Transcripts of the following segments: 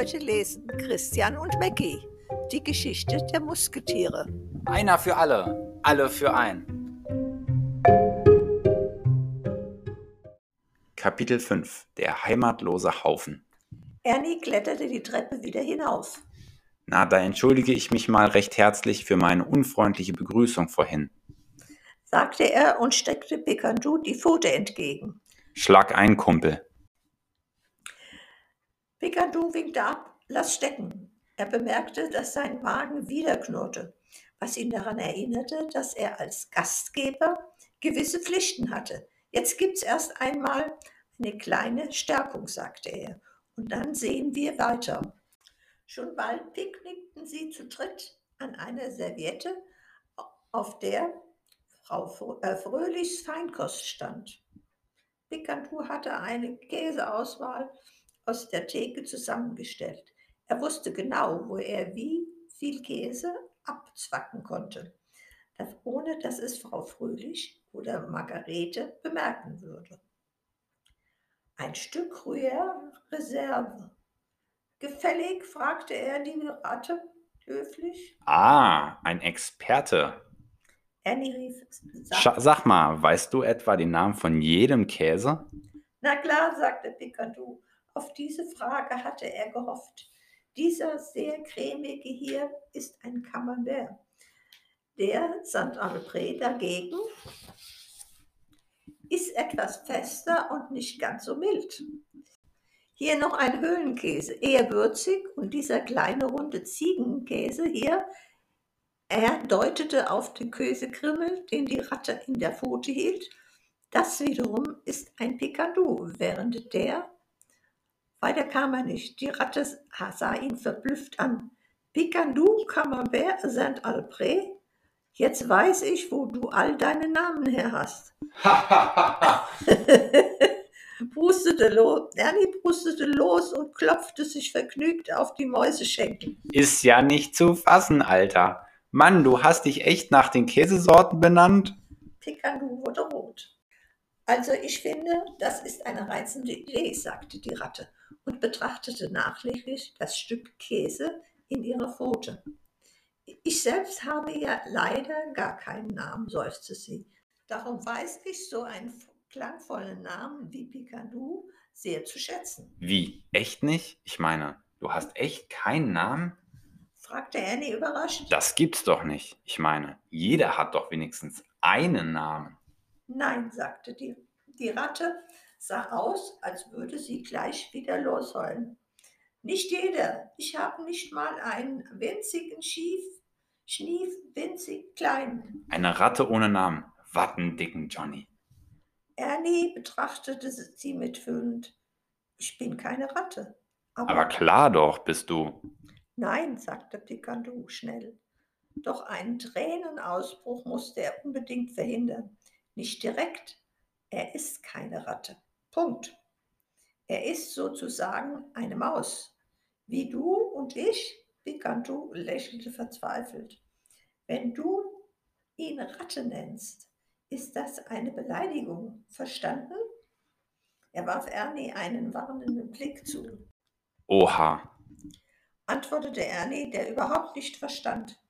heute lesen Christian und Mackie, die Geschichte der Musketiere. Einer für alle, alle für ein. Kapitel 5 Der heimatlose Haufen Ernie kletterte die Treppe wieder hinauf. Na, da entschuldige ich mich mal recht herzlich für meine unfreundliche Begrüßung vorhin, sagte er und streckte Pikandu die Pfote entgegen. Schlag ein, Kumpel. Pikandu winkte ab, lass stecken. Er bemerkte, dass sein Magen wieder knurrte, was ihn daran erinnerte, dass er als Gastgeber gewisse Pflichten hatte. Jetzt gibt's erst einmal eine kleine Stärkung, sagte er, und dann sehen wir weiter. Schon bald picknickten sie zu dritt an einer Serviette, auf der Frau äh, Fröhlichs Feinkost stand. Picantou hatte eine Käseauswahl aus der Theke zusammengestellt. Er wusste genau, wo er wie viel Käse abzwacken konnte, ohne dass es Frau Fröhlich oder Margarete bemerken würde. Ein Stück Gruyère Reserve Gefällig? fragte er die Ratte höflich. Ah, ein Experte. Annie rief. Sag, sag mal, weißt du etwa den Namen von jedem Käse? Na klar, sagte Picardou. Auf diese Frage hatte er gehofft. Dieser sehr cremige hier ist ein Camembert. Der Saint-Alpré dagegen ist etwas fester und nicht ganz so mild. Hier noch ein Höhlenkäse, eher würzig und dieser kleine runde Ziegenkäse hier, er deutete auf den Käsekrimmel, den die Ratte in der Pfote hielt. Das wiederum ist ein Picadou, während der, weiter kam er nicht, die Ratte sah ihn verblüfft an. Picadou, Camembert, Saint-Alpré, jetzt weiß ich, wo du all deine Namen her hast. prustete los. Ernie prustete los und klopfte sich vergnügt auf die Mäuseschenkel. Ist ja nicht zu fassen, Alter. Mann, du hast dich echt nach den Käsesorten benannt? Pikandu wurde rot. Also ich finde, das ist eine reizende Idee, sagte die Ratte und betrachtete nachlässig das Stück Käse in ihrer Pfote. Ich selbst habe ja leider gar keinen Namen, seufzte sie. Darum weiß ich so einen klangvollen Namen wie Picardou sehr zu schätzen. Wie? Echt nicht? Ich meine, du hast echt keinen Namen? fragte Annie überrascht. Das gibt's doch nicht. Ich meine, jeder hat doch wenigstens einen Namen. Nein, sagte die, die Ratte, sah aus, als würde sie gleich wieder losheulen. Nicht jeder. Ich habe nicht mal einen winzigen Schief, Schnief, winzig kleinen. Eine Ratte ohne Namen. Wattendicken Johnny. Ernie betrachtete sie mitfühlend. Ich bin keine Ratte. Aber, aber klar doch, bist du. Nein, sagte Picandu schnell. Doch einen Tränenausbruch musste er unbedingt verhindern. Nicht direkt. Er ist keine Ratte. Punkt. Er ist sozusagen eine Maus. Wie du und ich, Picandu lächelte verzweifelt. Wenn du ihn Ratte nennst, ist das eine Beleidigung? Verstanden? Er warf Ernie einen warnenden Blick zu. Oha, antwortete Ernie, der überhaupt nicht verstand.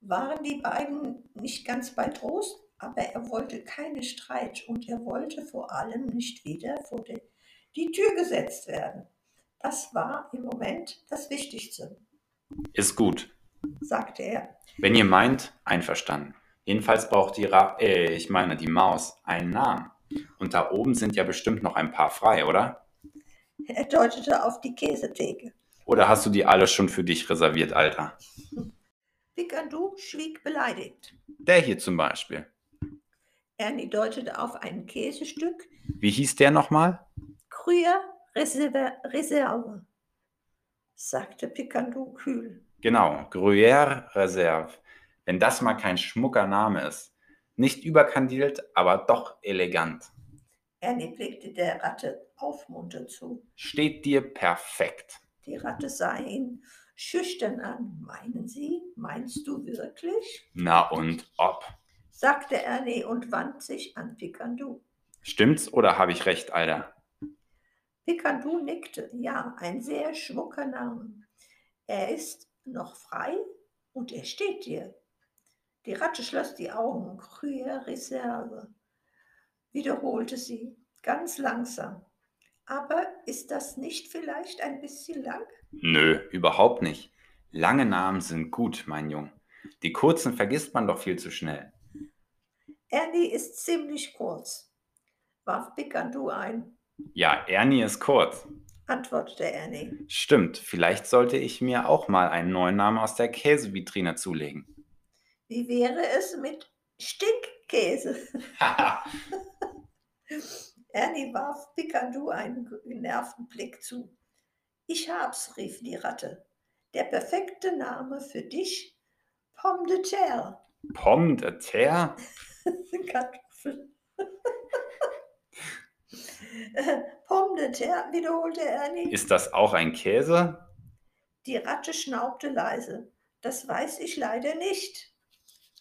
Waren die beiden nicht ganz bei Trost, aber er wollte keinen Streit und er wollte vor allem nicht wieder vor die, Tür gesetzt werden. Das war im Moment das Wichtigste. Ist gut, sagte er. Wenn ihr meint, einverstanden. Jedenfalls braucht die Ra äh, ich meine die Maus einen Namen. Und da oben sind ja bestimmt noch ein paar frei, oder? Er deutete auf die Käsetheke. Oder hast du die alle schon für dich reserviert, Alter? Picandu schwieg beleidigt. Der hier zum Beispiel. Ernie deutete auf ein Käsestück. Wie hieß der nochmal? Gruyère Reserve, Reserve, sagte Picandu kühl. Genau, Gruyère Reserve. Wenn das mal kein schmucker Name ist. Nicht überkandidelt, aber doch elegant. Ernie blickte der Ratte aufmunternd zu. Steht dir perfekt. Die Ratte sah ihn schüchtern an. Meinen Sie? Meinst du wirklich? Na und ob? Sagte Ernie und wandte sich an Picandu. Stimmt's oder habe ich recht, Alter? Picandu nickte. Ja, ein sehr schmucker Name. Er ist noch frei und er steht dir. Die Ratte schloss die Augen. Gruyère Reserve, wiederholte sie, ganz langsam. Aber ist das nicht vielleicht ein bisschen lang? Nö, überhaupt nicht. Lange Namen sind gut, mein Jung. Die kurzen vergisst man doch viel zu schnell. Ernie ist ziemlich kurz, warf Picandu ein, Ja, Ernie ist kurz. antwortete Ernie. Stimmt, vielleicht sollte ich mir auch mal einen neuen Namen aus der Käsevitrine zulegen. Wie wäre es mit Stinkkäse? Ernie warf Picandu einen genervten Blick zu. Ich hab's, rief die Ratte. Der perfekte Name für dich, Pomme de terre. Pomme de terre? Kartoffel. Äh, Pomme de terre, wiederholte Ernie. Ist das auch ein Käse? Die Ratte schnaubte leise. Das weiß ich leider nicht.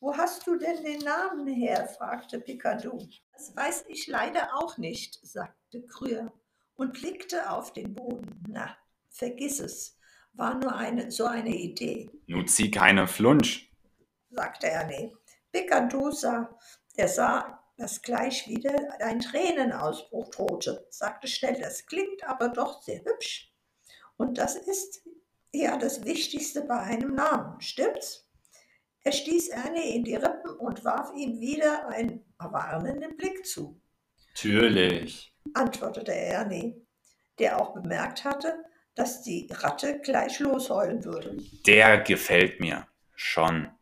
Wo hast du denn den Namen her? fragte Picardou. Das weiß ich leider auch nicht, sagte Krüher und blickte auf den Boden. Na, vergiss es. War nur eine, so eine Idee, Nun zieh keine Flunsch. sagte Ernie. Picardou sah, der sah, dass gleich wieder ein Tränenausbruch drohte, sagte schnell, das klingt aber doch sehr hübsch. Und das ist ja das Wichtigste bei einem Namen, stimmt's? Er stieß Ernie in die Rippen und warf ihm wieder einen warnenden Blick zu, Natürlich. antwortete Ernie, der auch bemerkt hatte, dass die Ratte gleich losheulen würde. Der gefällt mir. Schon.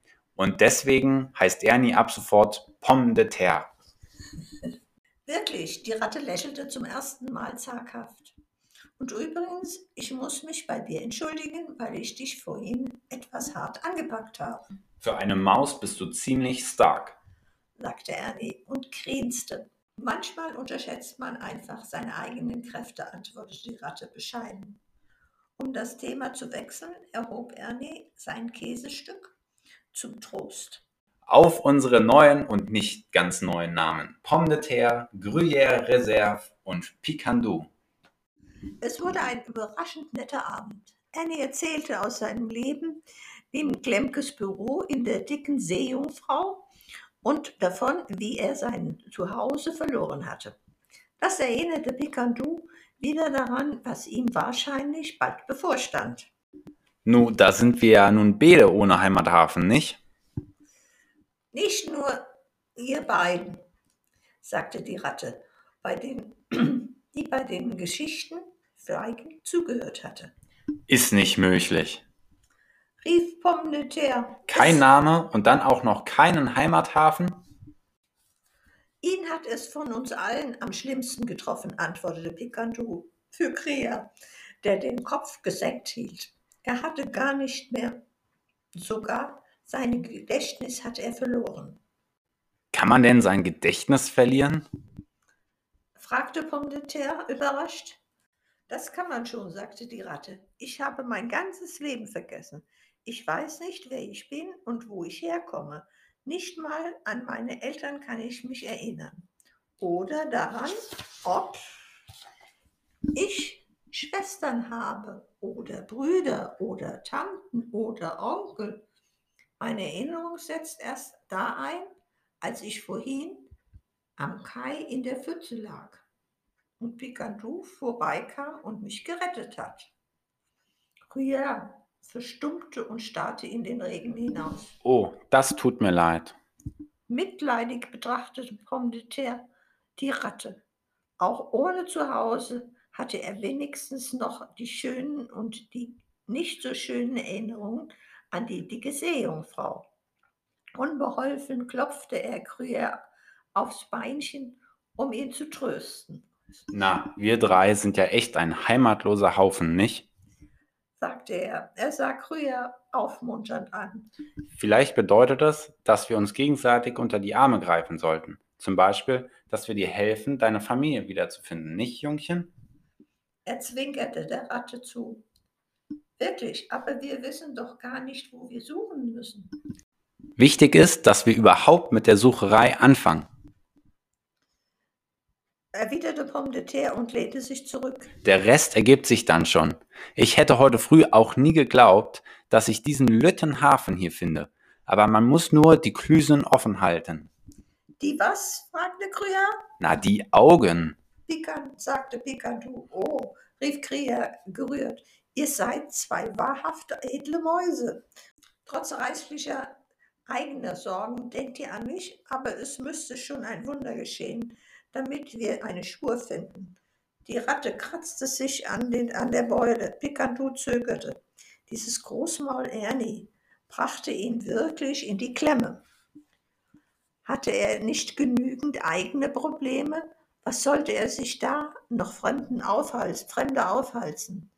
Und deswegen heißt Ernie ab sofort Pomme de terre. Wirklich, die Ratte lächelte zum ersten Mal zaghaft. Und übrigens, ich muss mich bei dir entschuldigen, weil ich dich vorhin etwas hart angepackt habe, Für eine Maus bist du ziemlich stark. sagte Ernie und grinste. Manchmal unterschätzt man einfach seine eigenen Kräfte, antwortete die Ratte bescheiden. Um das Thema zu wechseln, erhob Ernie sein Käsestück zum Trost. Auf unsere neuen und nicht ganz neuen Namen. Pomme de terre, Gruyère Reserve und Picandou. Es wurde ein überraschend netter Abend. Annie erzählte aus seinem Leben in Klemkes Büro in der dicken Seejungfrau und davon, wie er sein Zuhause verloren hatte. Das erinnerte Picandu wieder daran, was ihm wahrscheinlich bald bevorstand. Nu, da sind wir ja nun beide ohne Heimathafen, nicht? Nicht nur ihr beiden, sagte die Ratte, bei den, die bei den Geschichten schweigend zugehört hatte. Ist nicht möglich. Rief Pomme de terre. Kein Name und dann auch noch keinen Heimathafen? Ihn hat es von uns allen am schlimmsten getroffen, antwortete Picantou für Krea, der den Kopf gesenkt hielt. Er hatte gar nicht mehr, sogar sein Gedächtnis hatte er verloren. Kann man denn sein Gedächtnis verlieren? fragte Pomme de terre überrascht. Das kann man schon, sagte die Ratte. Ich habe mein ganzes Leben vergessen. Ich weiß nicht, wer ich bin und wo ich herkomme. Nicht mal an meine Eltern kann ich mich erinnern. Oder daran, ob ich Schwestern habe oder Brüder oder Tanten oder Onkel. Meine Erinnerung setzt erst da ein, als ich vorhin am Kai in der Pfütze lag und Picantou vorbeikam und mich gerettet hat. Gruyère verstummte und starrte in den Regen hinaus. Oh, das tut mir leid. Mitleidig betrachtete Pomme de terre die Ratte. Auch ohne Zuhause hatte er wenigstens noch die schönen und die nicht so schönen Erinnerungen an die dicke Seejungfrau. Unbeholfen klopfte er Gruyère aufs Beinchen, um ihn zu trösten. Na, wir drei sind ja echt ein heimatloser Haufen, nicht? sagte er. Er sah Gruyère aufmunternd an. Vielleicht bedeutet es, dass wir uns gegenseitig unter die Arme greifen sollten. Zum Beispiel, dass wir dir helfen, deine Familie wiederzufinden, nicht, Jungchen? Er zwinkerte der Ratte zu. Wirklich, aber wir wissen doch gar nicht, wo wir suchen müssen. Wichtig ist, dass wir überhaupt mit der Sucherei anfangen. erwiderte Pomme de Terre und lehnte sich zurück. Der Rest ergibt sich dann schon. Ich hätte heute früh auch nie geglaubt, dass ich diesen lütten Hafen hier finde. Aber man muss nur die Klüsen offen halten. Die was? fragte Gruyère. Na, die Augen. Pikant, sagte Picantou. Oh, rief Gruyère gerührt. Ihr seid zwei wahrhafte edle Mäuse. Trotz reichlicher eigener Sorgen denkt ihr an mich, aber es müsste schon ein Wunder geschehen, damit wir eine Spur finden. Die Ratte kratzte sich an, den, an der Beule. Picantou zögerte. Dieses Großmaul Ernie brachte ihn wirklich in die Klemme. Hatte er nicht genügend eigene Probleme? Was sollte er sich da noch Fremden aufhalsen, Fremde aufhalsen?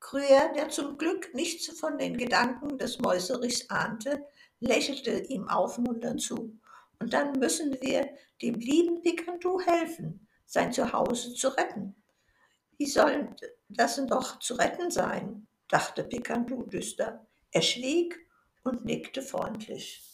Gruyère, der zum Glück nichts von den Gedanken des Mäuserichs ahnte, lächelte ihm aufmunternd zu. Und dann müssen wir dem lieben Picantou helfen, sein Zuhause zu retten. Wie soll das doch zu retten sein? dachte Picantou düster. Er schwieg und nickte freundlich.